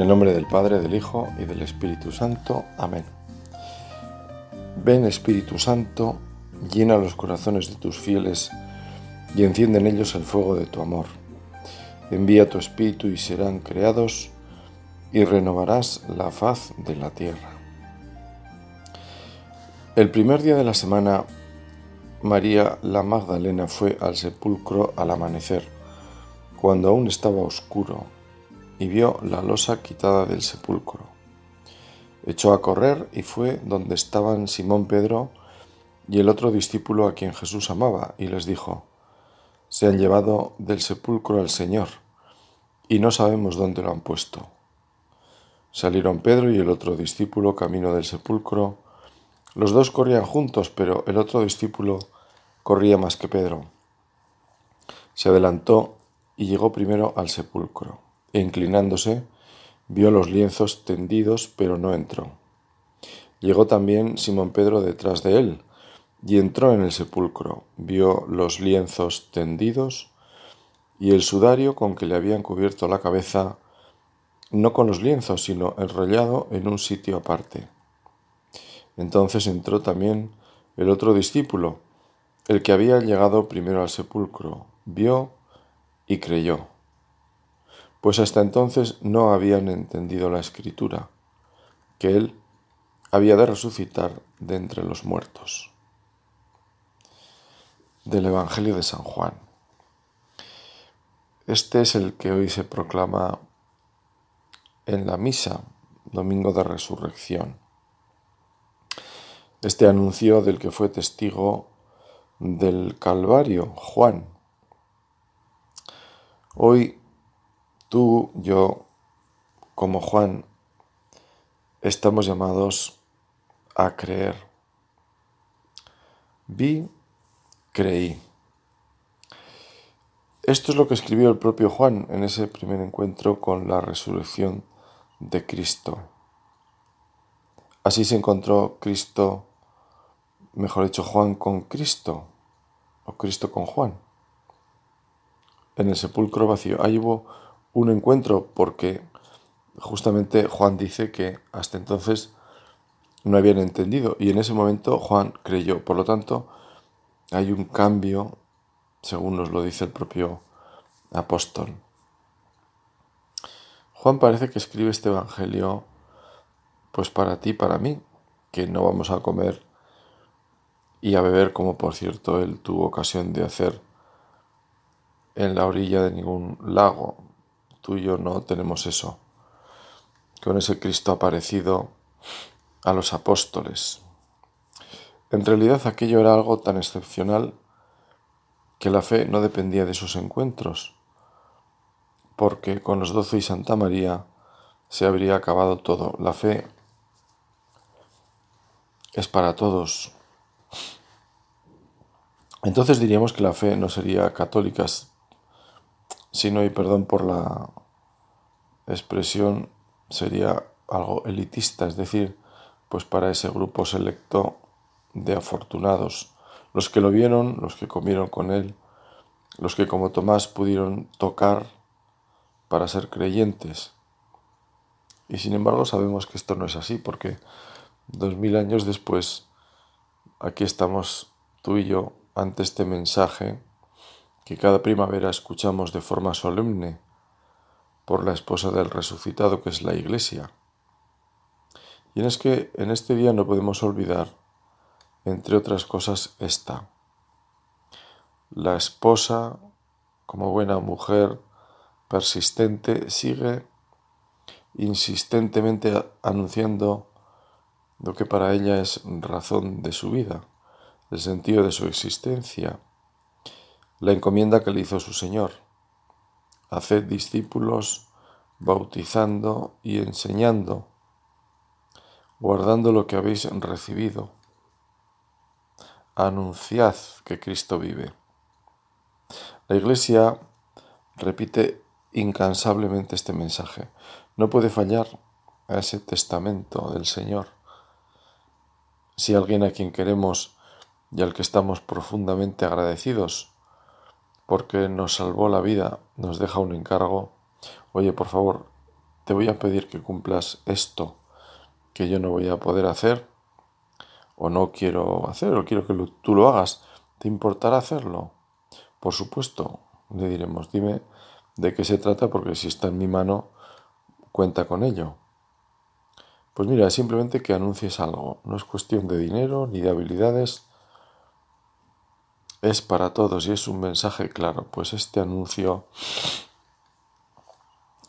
En el nombre del Padre, del Hijo y del Espíritu Santo. Amén. Ven Espíritu Santo, llena los corazones de tus fieles y enciende en ellos el fuego de tu amor. Envía tu Espíritu y serán creados y renovarás la faz de la tierra. El primer día de la semana, María la Magdalena fue al sepulcro al amanecer, cuando aún estaba oscuro y vio la losa quitada del sepulcro. Echó a correr y fue donde estaban Simón Pedro y el otro discípulo a quien Jesús amaba, y les dijo, Se han llevado del sepulcro al Señor, y no sabemos dónde lo han puesto. Salieron Pedro y el otro discípulo camino del sepulcro. Los dos corrían juntos, pero el otro discípulo corría más que Pedro. Se adelantó y llegó primero al sepulcro inclinándose, vio los lienzos tendidos, pero no entró. Llegó también Simón Pedro detrás de él, y entró en el sepulcro, vio los lienzos tendidos y el sudario con que le habían cubierto la cabeza, no con los lienzos, sino enrollado en un sitio aparte. Entonces entró también el otro discípulo, el que había llegado primero al sepulcro, vio y creyó pues hasta entonces no habían entendido la escritura, que Él había de resucitar de entre los muertos. Del Evangelio de San Juan. Este es el que hoy se proclama en la misa, domingo de resurrección. Este anuncio del que fue testigo del Calvario, Juan. Hoy Tú, yo, como Juan, estamos llamados a creer. Vi, creí. Esto es lo que escribió el propio Juan en ese primer encuentro con la resurrección de Cristo. Así se encontró Cristo, mejor dicho, Juan con Cristo, o Cristo con Juan. En el sepulcro vacío. Ahí hubo un encuentro porque justamente Juan dice que hasta entonces no habían entendido y en ese momento Juan creyó. Por lo tanto, hay un cambio, según nos lo dice el propio apóstol. Juan parece que escribe este Evangelio pues para ti, para mí, que no vamos a comer y a beber como por cierto él tuvo ocasión de hacer en la orilla de ningún lago, Tú y yo no tenemos eso. Con ese Cristo aparecido a los apóstoles. En realidad aquello era algo tan excepcional que la fe no dependía de sus encuentros, porque con los doce y Santa María se habría acabado todo. La fe es para todos. Entonces diríamos que la fe no sería católica, si no hay perdón por la expresión, sería algo elitista, es decir, pues para ese grupo selecto de afortunados, los que lo vieron, los que comieron con él, los que como Tomás pudieron tocar para ser creyentes. Y sin embargo sabemos que esto no es así, porque dos mil años después, aquí estamos tú y yo ante este mensaje que cada primavera escuchamos de forma solemne por la esposa del resucitado que es la Iglesia. Y es que en este día no podemos olvidar, entre otras cosas, esta. La esposa, como buena mujer persistente, sigue insistentemente anunciando lo que para ella es razón de su vida, el sentido de su existencia la encomienda que le hizo su Señor. Haced discípulos bautizando y enseñando, guardando lo que habéis recibido. Anunciad que Cristo vive. La Iglesia repite incansablemente este mensaje. No puede fallar a ese testamento del Señor. Si alguien a quien queremos y al que estamos profundamente agradecidos porque nos salvó la vida, nos deja un encargo, oye, por favor, te voy a pedir que cumplas esto que yo no voy a poder hacer o no quiero hacer o quiero que tú lo hagas, ¿te importará hacerlo? Por supuesto, le diremos, dime de qué se trata porque si está en mi mano, cuenta con ello. Pues mira, simplemente que anuncies algo, no es cuestión de dinero ni de habilidades, es para todos y es un mensaje claro, pues este anuncio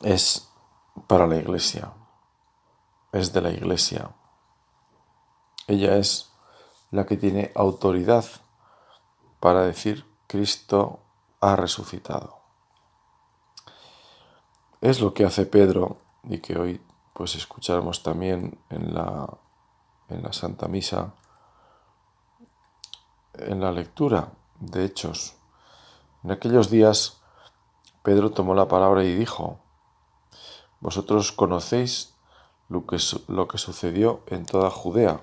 es para la iglesia, es de la iglesia. Ella es la que tiene autoridad para decir Cristo ha resucitado. Es lo que hace Pedro y que hoy pues escucharemos también en la, en la Santa Misa, en la lectura de Hechos. En aquellos días Pedro tomó la palabra y dijo, Vosotros conocéis lo que, lo que sucedió en toda Judea,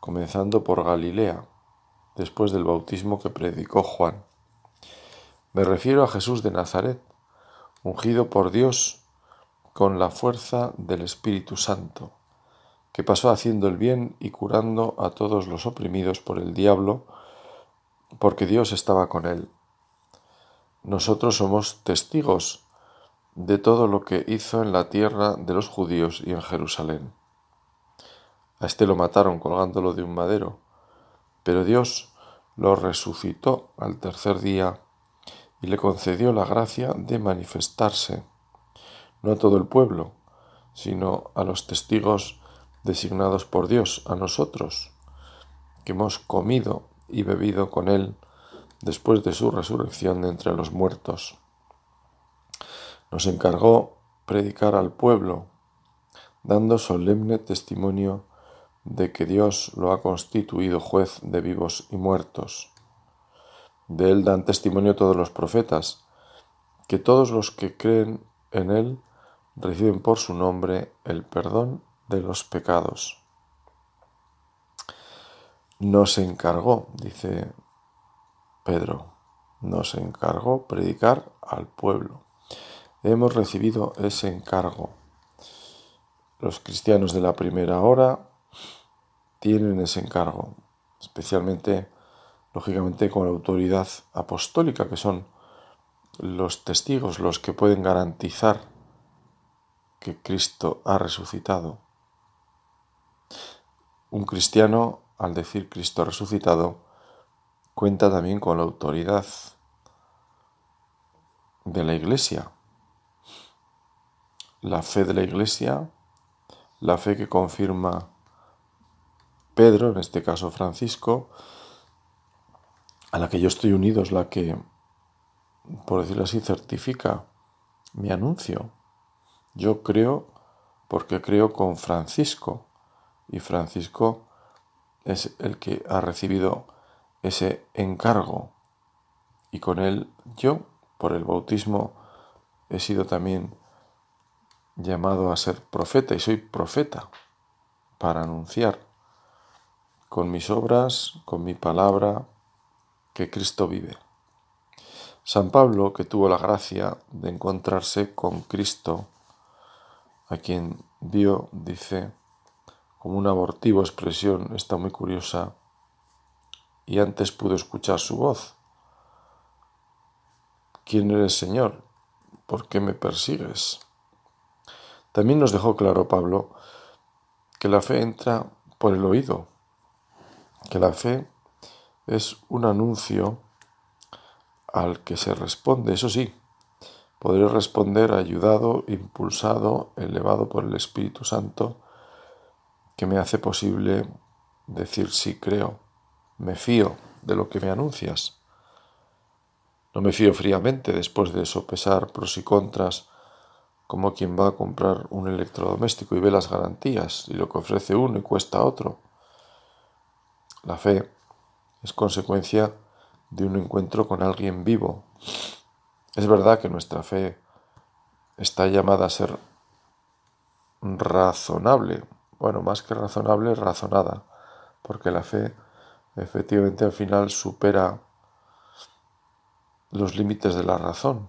comenzando por Galilea, después del bautismo que predicó Juan. Me refiero a Jesús de Nazaret, ungido por Dios con la fuerza del Espíritu Santo, que pasó haciendo el bien y curando a todos los oprimidos por el diablo, porque Dios estaba con él. Nosotros somos testigos de todo lo que hizo en la tierra de los judíos y en Jerusalén. A este lo mataron colgándolo de un madero, pero Dios lo resucitó al tercer día y le concedió la gracia de manifestarse, no a todo el pueblo, sino a los testigos designados por Dios, a nosotros, que hemos comido y bebido con Él después de su resurrección de entre los muertos. Nos encargó predicar al pueblo, dando solemne testimonio de que Dios lo ha constituido juez de vivos y muertos. De él dan testimonio todos los profetas, que todos los que creen en él reciben por su nombre el perdón de los pecados nos encargó, dice Pedro, nos encargó predicar al pueblo. Hemos recibido ese encargo. Los cristianos de la primera hora tienen ese encargo, especialmente, lógicamente, con la autoridad apostólica, que son los testigos, los que pueden garantizar que Cristo ha resucitado. Un cristiano al decir Cristo resucitado, cuenta también con la autoridad de la Iglesia. La fe de la Iglesia, la fe que confirma Pedro, en este caso Francisco, a la que yo estoy unido, es la que, por decirlo así, certifica mi anuncio. Yo creo porque creo con Francisco y Francisco es el que ha recibido ese encargo y con él yo, por el bautismo, he sido también llamado a ser profeta y soy profeta para anunciar con mis obras, con mi palabra, que Cristo vive. San Pablo, que tuvo la gracia de encontrarse con Cristo, a quien vio, dice, como una abortiva expresión, está muy curiosa, y antes pudo escuchar su voz. ¿Quién eres, Señor? ¿Por qué me persigues? También nos dejó claro Pablo que la fe entra por el oído, que la fe es un anuncio al que se responde, eso sí, podré responder ayudado, impulsado, elevado por el Espíritu Santo, que me hace posible decir sí creo, me fío de lo que me anuncias. No me fío fríamente después de sopesar pros y contras como quien va a comprar un electrodoméstico y ve las garantías y lo que ofrece uno y cuesta otro. La fe es consecuencia de un encuentro con alguien vivo. Es verdad que nuestra fe está llamada a ser razonable, bueno, más que razonable, razonada, porque la fe efectivamente al final supera los límites de la razón,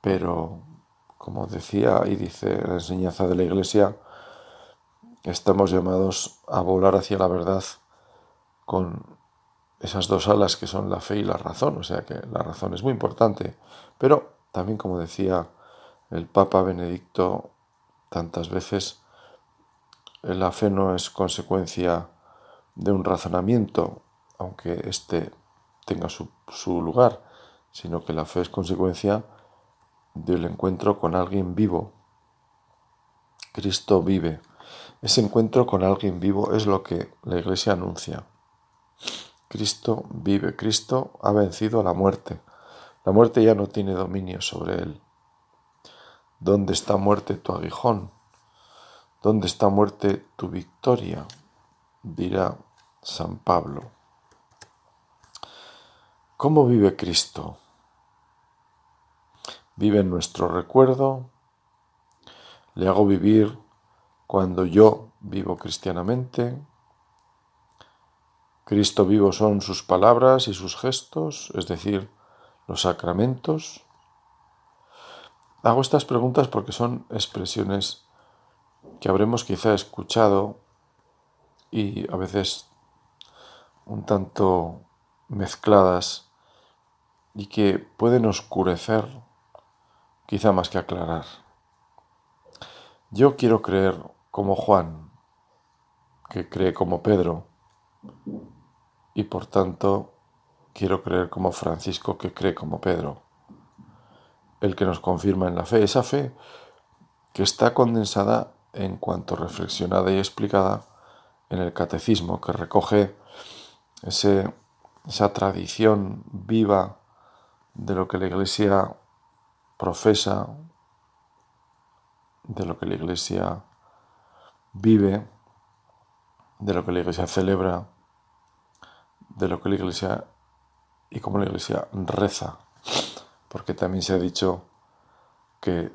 pero como decía y dice la enseñanza de la Iglesia, estamos llamados a volar hacia la verdad con esas dos alas que son la fe y la razón, o sea que la razón es muy importante, pero también como decía el Papa Benedicto tantas veces, la fe no es consecuencia de un razonamiento, aunque éste tenga su, su lugar, sino que la fe es consecuencia del encuentro con alguien vivo. Cristo vive. Ese encuentro con alguien vivo es lo que la Iglesia anuncia. Cristo vive, Cristo ha vencido a la muerte. La muerte ya no tiene dominio sobre él. ¿Dónde está muerte tu aguijón? ¿Dónde está muerte tu victoria? dirá San Pablo. ¿Cómo vive Cristo? vive en nuestro recuerdo, le hago vivir cuando yo vivo cristianamente. Cristo vivo son sus palabras y sus gestos, es decir, los sacramentos. Hago estas preguntas porque son expresiones que habremos quizá escuchado y a veces un tanto mezcladas y que pueden oscurecer quizá más que aclarar. Yo quiero creer como Juan, que cree como Pedro, y por tanto quiero creer como Francisco, que cree como Pedro, el que nos confirma en la fe, esa fe que está condensada en cuanto reflexionada y explicada en el catecismo, que recoge ese, esa tradición viva de lo que la Iglesia profesa, de lo que la Iglesia vive, de lo que la Iglesia celebra, de lo que la Iglesia y cómo la Iglesia reza, porque también se ha dicho que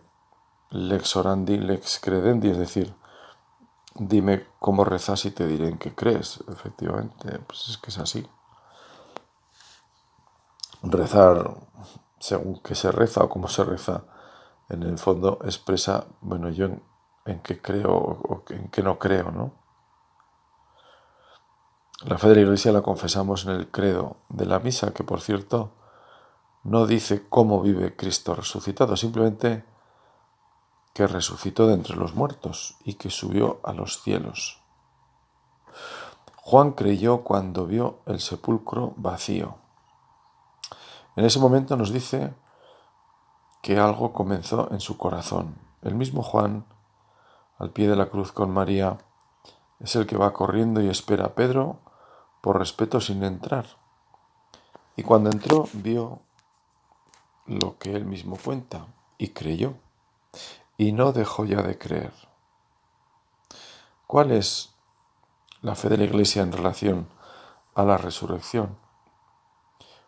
lex orandi, lex credendi, es decir, dime cómo rezas y te diré en qué crees. Efectivamente, pues es que es así. Rezar según que se reza o cómo se reza, en el fondo expresa, bueno, yo en, qué creo o en qué no creo, ¿no? La fe de la Iglesia la confesamos en el credo de la misa, que por cierto no dice cómo vive Cristo resucitado, simplemente que resucitó de entre los muertos y que subió a los cielos. Juan creyó cuando vio el sepulcro vacío. En ese momento nos dice que algo comenzó en su corazón. El mismo Juan, al pie de la cruz con María, es el que va corriendo y espera a Pedro por respeto sin entrar. Y cuando entró vio lo que él mismo cuenta y creyó y no dejó ya de creer. ¿Cuál es la fe de la Iglesia en relación a la resurrección?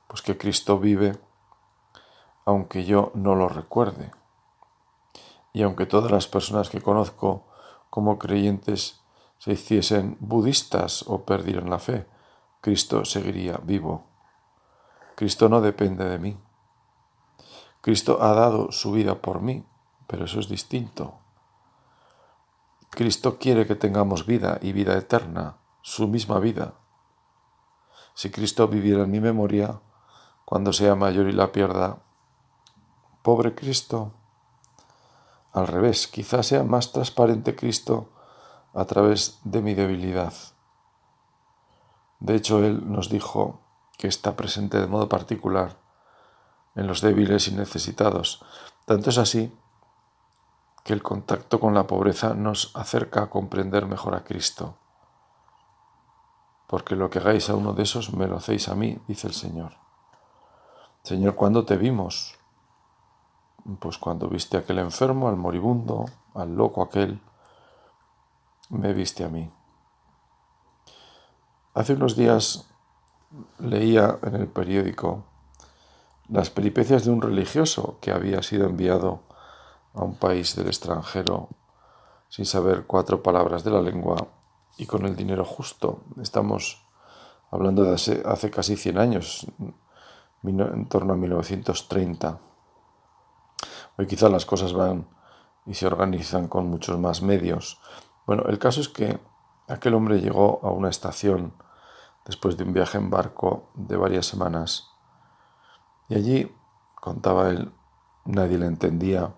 Pues que Cristo vive aunque yo no lo recuerde. Y aunque todas las personas que conozco como creyentes se hiciesen budistas o perdieran la fe, Cristo seguiría vivo. Cristo no depende de mí. Cristo ha dado su vida por mí, pero eso es distinto. Cristo quiere que tengamos vida y vida eterna, su misma vida. Si Cristo viviera en mi memoria, cuando sea mayor y la pierda, pobre Cristo. Al revés, quizás sea más transparente Cristo a través de mi debilidad. De hecho, Él nos dijo que está presente de modo particular en los débiles y necesitados. Tanto es así que el contacto con la pobreza nos acerca a comprender mejor a Cristo. Porque lo que hagáis a uno de esos me lo hacéis a mí, dice el Señor. Señor, ¿cuándo te vimos? Pues cuando viste a aquel enfermo, al moribundo, al loco aquel, me viste a mí. Hace unos días leía en el periódico las peripecias de un religioso que había sido enviado a un país del extranjero sin saber cuatro palabras de la lengua y con el dinero justo. Estamos hablando de hace, hace casi 100 años, en torno a 1930. Hoy quizás las cosas van y se organizan con muchos más medios. Bueno, el caso es que aquel hombre llegó a una estación después de un viaje en barco de varias semanas y allí, contaba él, nadie le entendía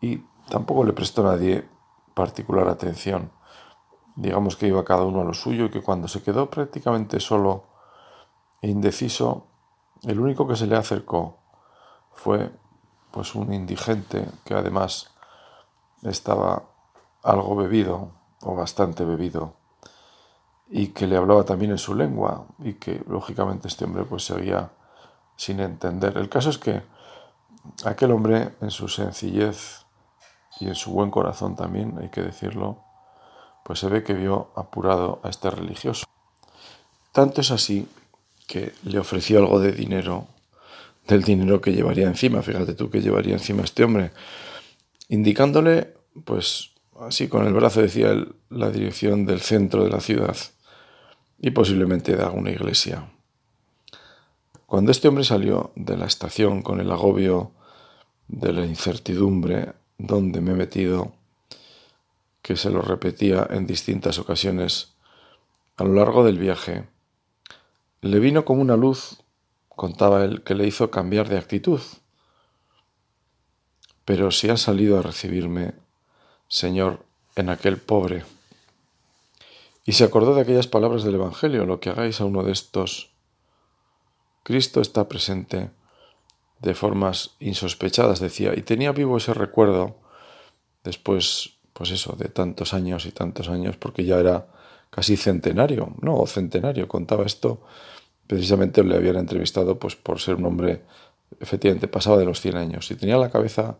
y tampoco le prestó nadie particular atención. Digamos que iba cada uno a lo suyo y que cuando se quedó prácticamente solo e indeciso, el único que se le acercó fue pues un indigente que además estaba algo bebido o bastante bebido y que le hablaba también en su lengua y que lógicamente este hombre pues seguía sin entender. El caso es que aquel hombre en su sencillez y en su buen corazón también, hay que decirlo, pues se ve que vio apurado a este religioso. Tanto es así que le ofreció algo de dinero, del dinero que llevaría encima, fíjate tú que llevaría encima este hombre, indicándole, pues así con el brazo decía él, la dirección del centro de la ciudad y posiblemente de alguna iglesia. Cuando este hombre salió de la estación con el agobio de la incertidumbre, donde me he metido, que se lo repetía en distintas ocasiones a lo largo del viaje, le vino como una luz, contaba él, que le hizo cambiar de actitud. Pero si has salido a recibirme, Señor, en aquel pobre, y se acordó de aquellas palabras del Evangelio, lo que hagáis a uno de estos. Cristo está presente de formas insospechadas, decía, y tenía vivo ese recuerdo después, pues eso, de tantos años y tantos años, porque ya era casi centenario, no, centenario, contaba esto, precisamente le habían entrevistado pues por ser un hombre, efectivamente, pasaba de los 100 años, y tenía la cabeza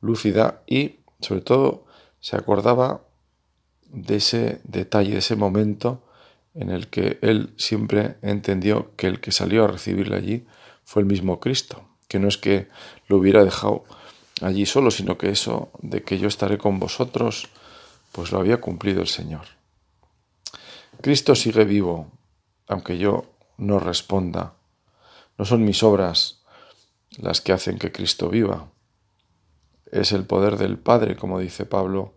lúcida y, sobre todo, se acordaba de ese detalle, de ese momento en el que él siempre entendió que el que salió a recibirle allí fue el mismo Cristo, que no es que lo hubiera dejado allí solo, sino que eso de que yo estaré con vosotros, pues lo había cumplido el Señor. Cristo sigue vivo, aunque yo no responda. No son mis obras las que hacen que Cristo viva. Es el poder del Padre, como dice Pablo,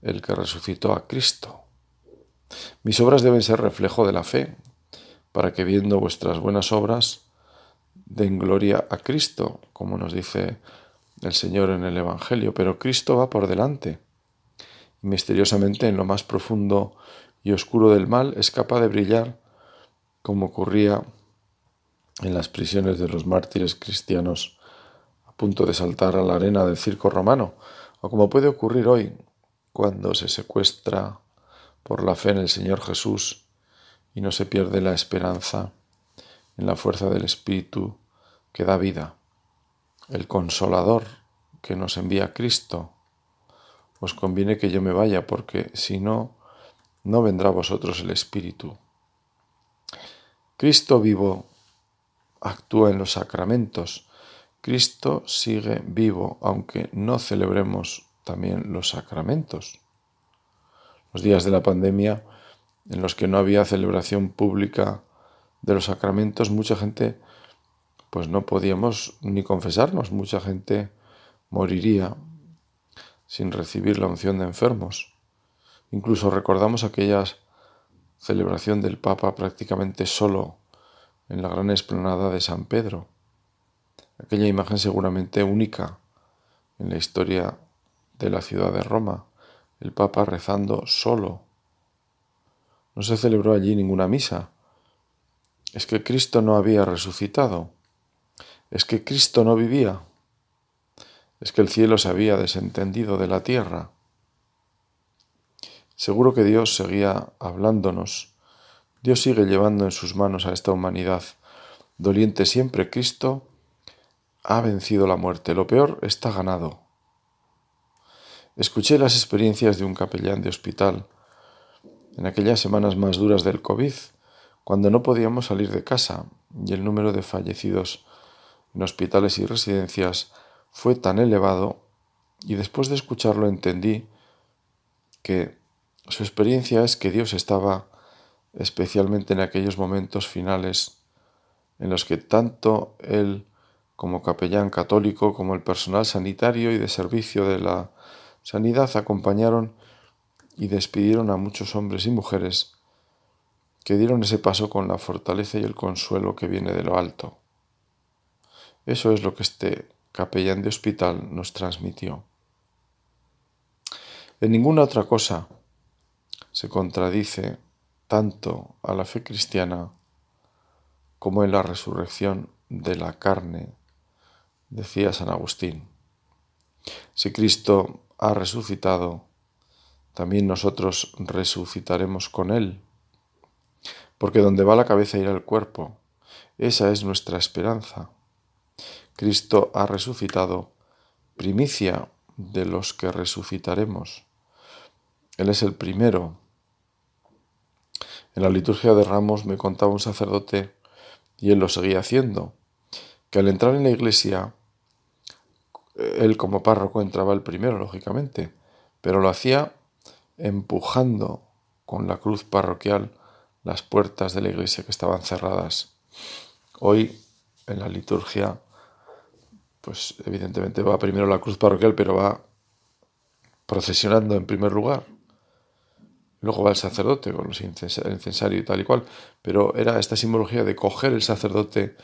el que resucitó a Cristo. Mis obras deben ser reflejo de la fe, para que viendo vuestras buenas obras den gloria a Cristo, como nos dice el Señor en el Evangelio, pero Cristo va por delante. Misteriosamente en lo más profundo y oscuro del mal es capaz de brillar, como ocurría en las prisiones de los mártires cristianos a punto de saltar a la arena del circo romano, o como puede ocurrir hoy cuando se secuestra por la fe en el Señor Jesús y no se pierde la esperanza en la fuerza del Espíritu que da vida, el consolador que nos envía Cristo. Os conviene que yo me vaya porque si no, no vendrá a vosotros el Espíritu. Cristo vivo actúa en los sacramentos. Cristo sigue vivo, aunque no celebremos también los sacramentos. Los días de la pandemia, en los que no había celebración pública de los sacramentos, mucha gente, pues no podíamos ni confesarnos, mucha gente moriría sin recibir la unción de enfermos. Incluso recordamos aquella celebración del Papa prácticamente solo en la gran explanada de San Pedro. Aquella imagen seguramente única en la historia de la ciudad de Roma, el Papa rezando solo. No se celebró allí ninguna misa. Es que Cristo no había resucitado. Es que Cristo no vivía. Es que el cielo se había desentendido de la tierra. Seguro que Dios seguía hablándonos. Dios sigue llevando en sus manos a esta humanidad. Doliente siempre, Cristo ha vencido la muerte. Lo peor está ganado. Escuché las experiencias de un capellán de hospital en aquellas semanas más duras del COVID, cuando no podíamos salir de casa y el número de fallecidos en hospitales y residencias fue tan elevado y después de escucharlo entendí que su experiencia es que Dios estaba especialmente en aquellos momentos finales en los que tanto Él como capellán católico, como el personal sanitario y de servicio de la sanidad, acompañaron y despidieron a muchos hombres y mujeres que dieron ese paso con la fortaleza y el consuelo que viene de lo alto. Eso es lo que este capellán de hospital nos transmitió. En ninguna otra cosa se contradice tanto a la fe cristiana como en la resurrección de la carne, decía San Agustín. Si Cristo ha resucitado, también nosotros resucitaremos con Él porque donde va la cabeza irá el cuerpo. Esa es nuestra esperanza. Cristo ha resucitado, primicia de los que resucitaremos. Él es el primero. En la liturgia de Ramos me contaba un sacerdote, y él lo seguía haciendo, que al entrar en la iglesia, él como párroco entraba el primero, lógicamente, pero lo hacía empujando con la cruz parroquial las puertas de la iglesia que estaban cerradas. Hoy en la liturgia, pues evidentemente va primero la cruz parroquial, pero va procesionando en primer lugar. Luego va el sacerdote con los el incensario y tal y cual. Pero era esta simbología de coger el sacerdote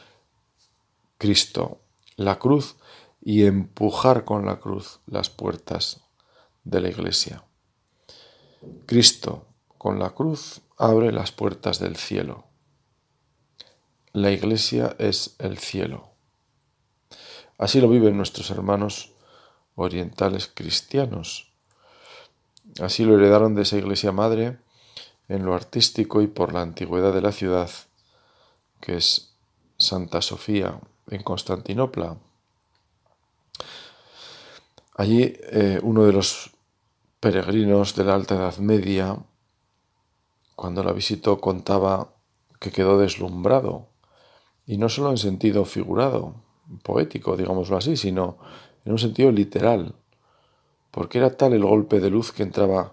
Cristo, la cruz, y empujar con la cruz las puertas de la iglesia. Cristo con la cruz abre las puertas del cielo. La iglesia es el cielo. Así lo viven nuestros hermanos orientales cristianos. Así lo heredaron de esa iglesia madre en lo artístico y por la antigüedad de la ciudad, que es Santa Sofía en Constantinopla. Allí eh, uno de los peregrinos de la Alta Edad Media cuando la visitó contaba que quedó deslumbrado, y no solo en sentido figurado, poético, digámoslo así, sino en un sentido literal, porque era tal el golpe de luz que entraba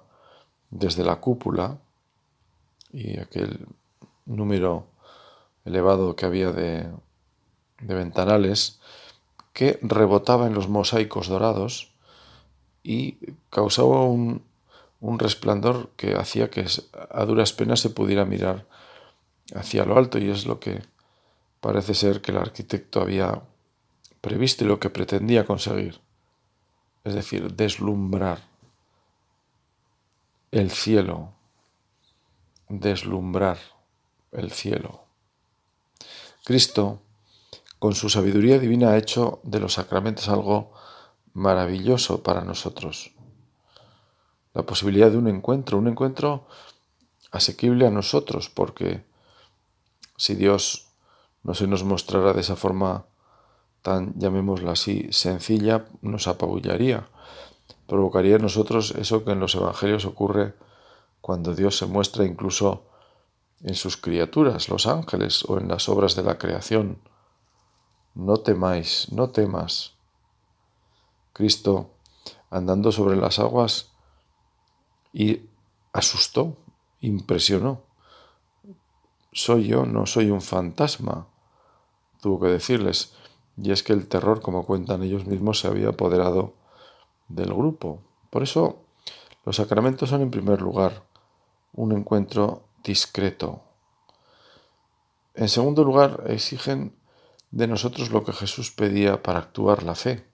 desde la cúpula y aquel número elevado que había de, de ventanales, que rebotaba en los mosaicos dorados y causaba un, un resplandor que hacía que a duras penas se pudiera mirar hacia lo alto y es lo que parece ser que el arquitecto había previsto y lo que pretendía conseguir, es decir, deslumbrar el cielo, deslumbrar el cielo. Cristo, con su sabiduría divina, ha hecho de los sacramentos algo maravilloso para nosotros la posibilidad de un encuentro, un encuentro asequible a nosotros, porque si Dios no se nos mostrara de esa forma tan, llamémosla así, sencilla, nos apabullaría, provocaría en nosotros eso que en los evangelios ocurre cuando Dios se muestra incluso en sus criaturas, los ángeles, o en las obras de la creación. No temáis, no temas. Cristo, andando sobre las aguas, y asustó, impresionó. Soy yo, no soy un fantasma, tuvo que decirles. Y es que el terror, como cuentan ellos mismos, se había apoderado del grupo. Por eso los sacramentos son en primer lugar un encuentro discreto. En segundo lugar, exigen de nosotros lo que Jesús pedía para actuar la fe.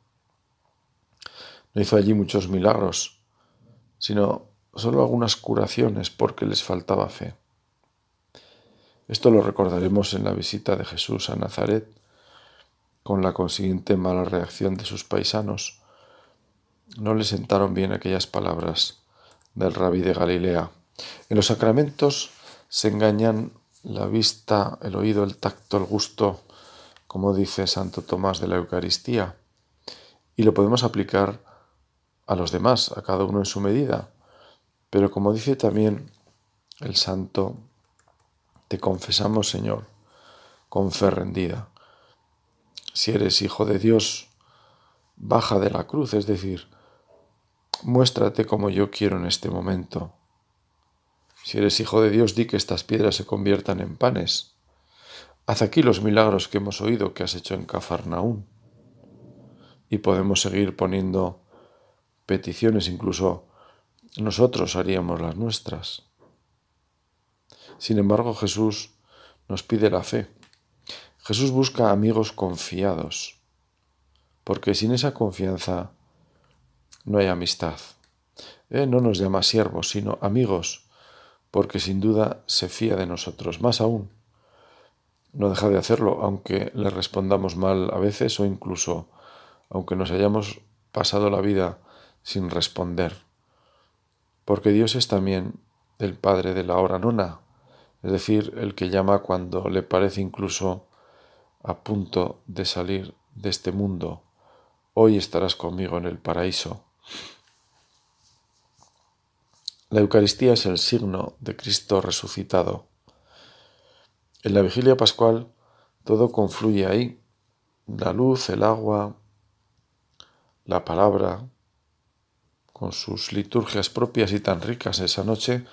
No hizo allí muchos milagros, sino solo algunas curaciones porque les faltaba fe. Esto lo recordaremos en la visita de Jesús a Nazaret, con la consiguiente mala reacción de sus paisanos. No le sentaron bien aquellas palabras del rabí de Galilea. En los sacramentos se engañan la vista, el oído, el tacto, el gusto, como dice Santo Tomás de la Eucaristía, y lo podemos aplicar a los demás, a cada uno en su medida. Pero como dice también el santo, te confesamos, Señor, con fe rendida. Si eres hijo de Dios, baja de la cruz, es decir, muéstrate como yo quiero en este momento. Si eres hijo de Dios, di que estas piedras se conviertan en panes. Haz aquí los milagros que hemos oído que has hecho en Cafarnaún. y podemos seguir poniendo peticiones, incluso nosotros haríamos las nuestras. Sin embargo, Jesús nos pide la fe. Jesús busca amigos confiados, porque sin esa confianza no hay amistad. Él no nos llama siervos, sino amigos, porque sin duda se fía de nosotros. Más aún, no deja de hacerlo, aunque le respondamos mal a veces o incluso aunque nos hayamos pasado la vida sin responder. Porque Dios es también el Padre de la hora nona, es decir, el que llama cuando le parece incluso a punto de salir de este mundo. Hoy estarás conmigo en el paraíso. La Eucaristía es el signo de Cristo resucitado. En la vigilia pascual todo confluye ahí, la luz, el agua, la palabra, con sus liturgias propias y tan ricas esa noche,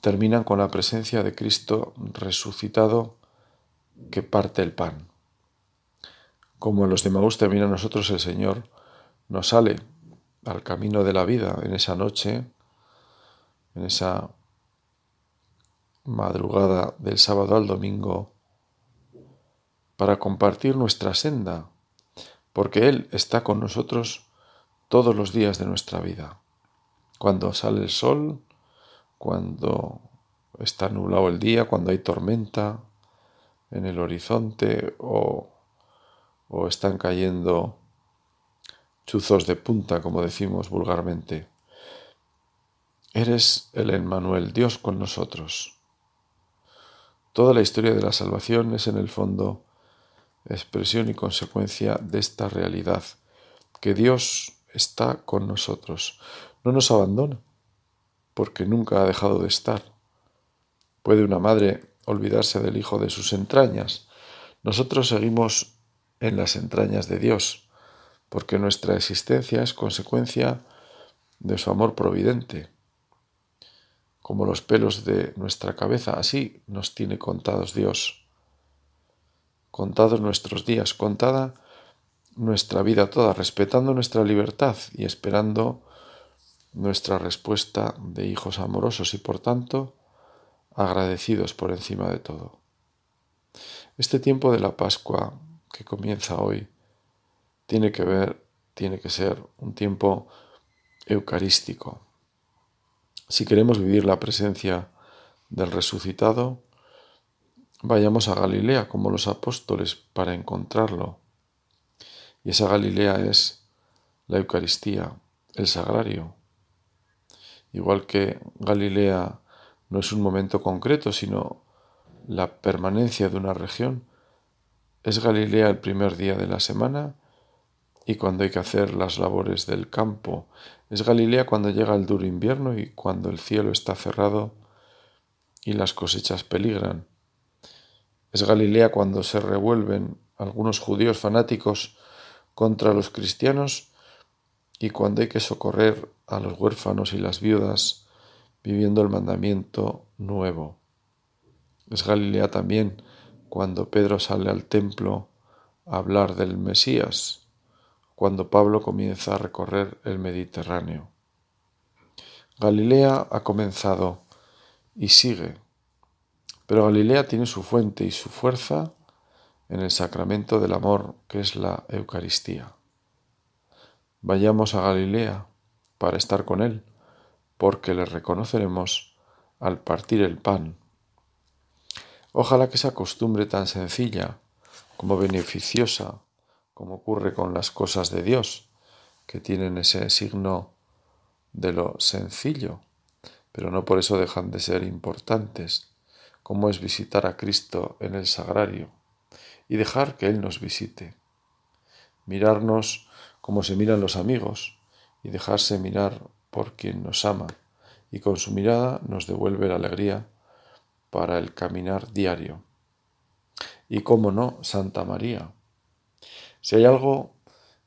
terminan con la presencia de Cristo resucitado que parte el pan. Como en los de Maús termina nosotros el Señor, nos sale al camino de la vida en esa noche, en esa madrugada del sábado al domingo, para compartir nuestra senda, porque Él está con nosotros todos los días de nuestra vida. Cuando sale el sol, cuando está nublado el día, cuando hay tormenta en el horizonte o, o están cayendo chuzos de punta, como decimos vulgarmente. Eres el Emmanuel, Dios con nosotros. Toda la historia de la salvación es en el fondo expresión y consecuencia de esta realidad, que Dios está con nosotros, no nos abandona, porque nunca ha dejado de estar. ¿Puede una madre olvidarse del hijo de sus entrañas? Nosotros seguimos en las entrañas de Dios, porque nuestra existencia es consecuencia de su amor providente como los pelos de nuestra cabeza, así nos tiene contados Dios. Contados nuestros días, contada nuestra vida toda, respetando nuestra libertad y esperando nuestra respuesta de hijos amorosos y por tanto agradecidos por encima de todo. Este tiempo de la Pascua que comienza hoy tiene que ver, tiene que ser un tiempo eucarístico si queremos vivir la presencia del resucitado, vayamos a Galilea como los apóstoles para encontrarlo. Y esa Galilea es la Eucaristía, el sagrario. Igual que Galilea no es un momento concreto, sino la permanencia de una región, es Galilea el primer día de la semana y cuando hay que hacer las labores del campo. Es Galilea cuando llega el duro invierno y cuando el cielo está cerrado y las cosechas peligran. Es Galilea cuando se revuelven algunos judíos fanáticos contra los cristianos y cuando hay que socorrer a los huérfanos y las viudas viviendo el mandamiento nuevo. Es Galilea también cuando Pedro sale al templo a hablar del Mesías cuando Pablo comienza a recorrer el Mediterráneo. Galilea ha comenzado y sigue, pero Galilea tiene su fuente y su fuerza en el sacramento del amor que es la Eucaristía. Vayamos a Galilea para estar con Él, porque le reconoceremos al partir el pan. Ojalá que esa costumbre tan sencilla como beneficiosa como ocurre con las cosas de Dios, que tienen ese signo de lo sencillo, pero no por eso dejan de ser importantes, como es visitar a Cristo en el sagrario y dejar que Él nos visite, mirarnos como se miran los amigos y dejarse mirar por quien nos ama y con su mirada nos devuelve la alegría para el caminar diario. Y cómo no, Santa María, si hay algo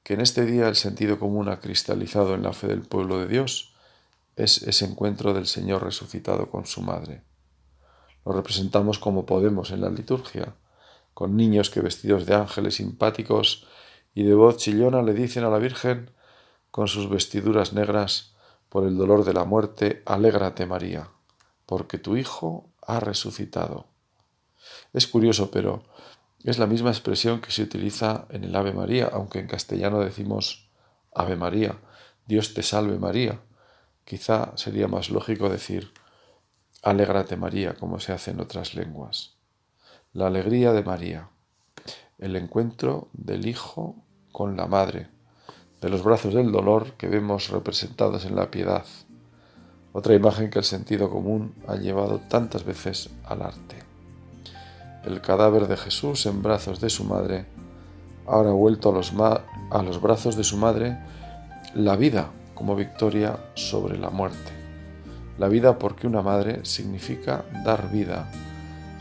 que en este día el sentido común ha cristalizado en la fe del pueblo de Dios, es ese encuentro del Señor resucitado con su madre. Lo representamos como podemos en la liturgia, con niños que vestidos de ángeles simpáticos y de voz chillona le dicen a la Virgen, con sus vestiduras negras, por el dolor de la muerte, Alégrate María, porque tu Hijo ha resucitado. Es curioso, pero es la misma expresión que se utiliza en el Ave María, aunque en castellano decimos Ave María, Dios te salve María. Quizá sería más lógico decir Alégrate María, como se hace en otras lenguas. La alegría de María, el encuentro del Hijo con la Madre, de los brazos del dolor que vemos representados en la piedad, otra imagen que el sentido común ha llevado tantas veces al arte. El cadáver de Jesús en brazos de su madre, ahora vuelto a los, a los brazos de su madre, la vida como victoria sobre la muerte. La vida porque una madre significa dar vida,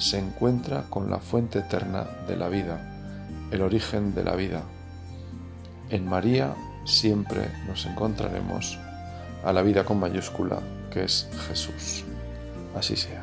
se encuentra con la fuente eterna de la vida, el origen de la vida. En María siempre nos encontraremos a la vida con mayúscula, que es Jesús. Así sea.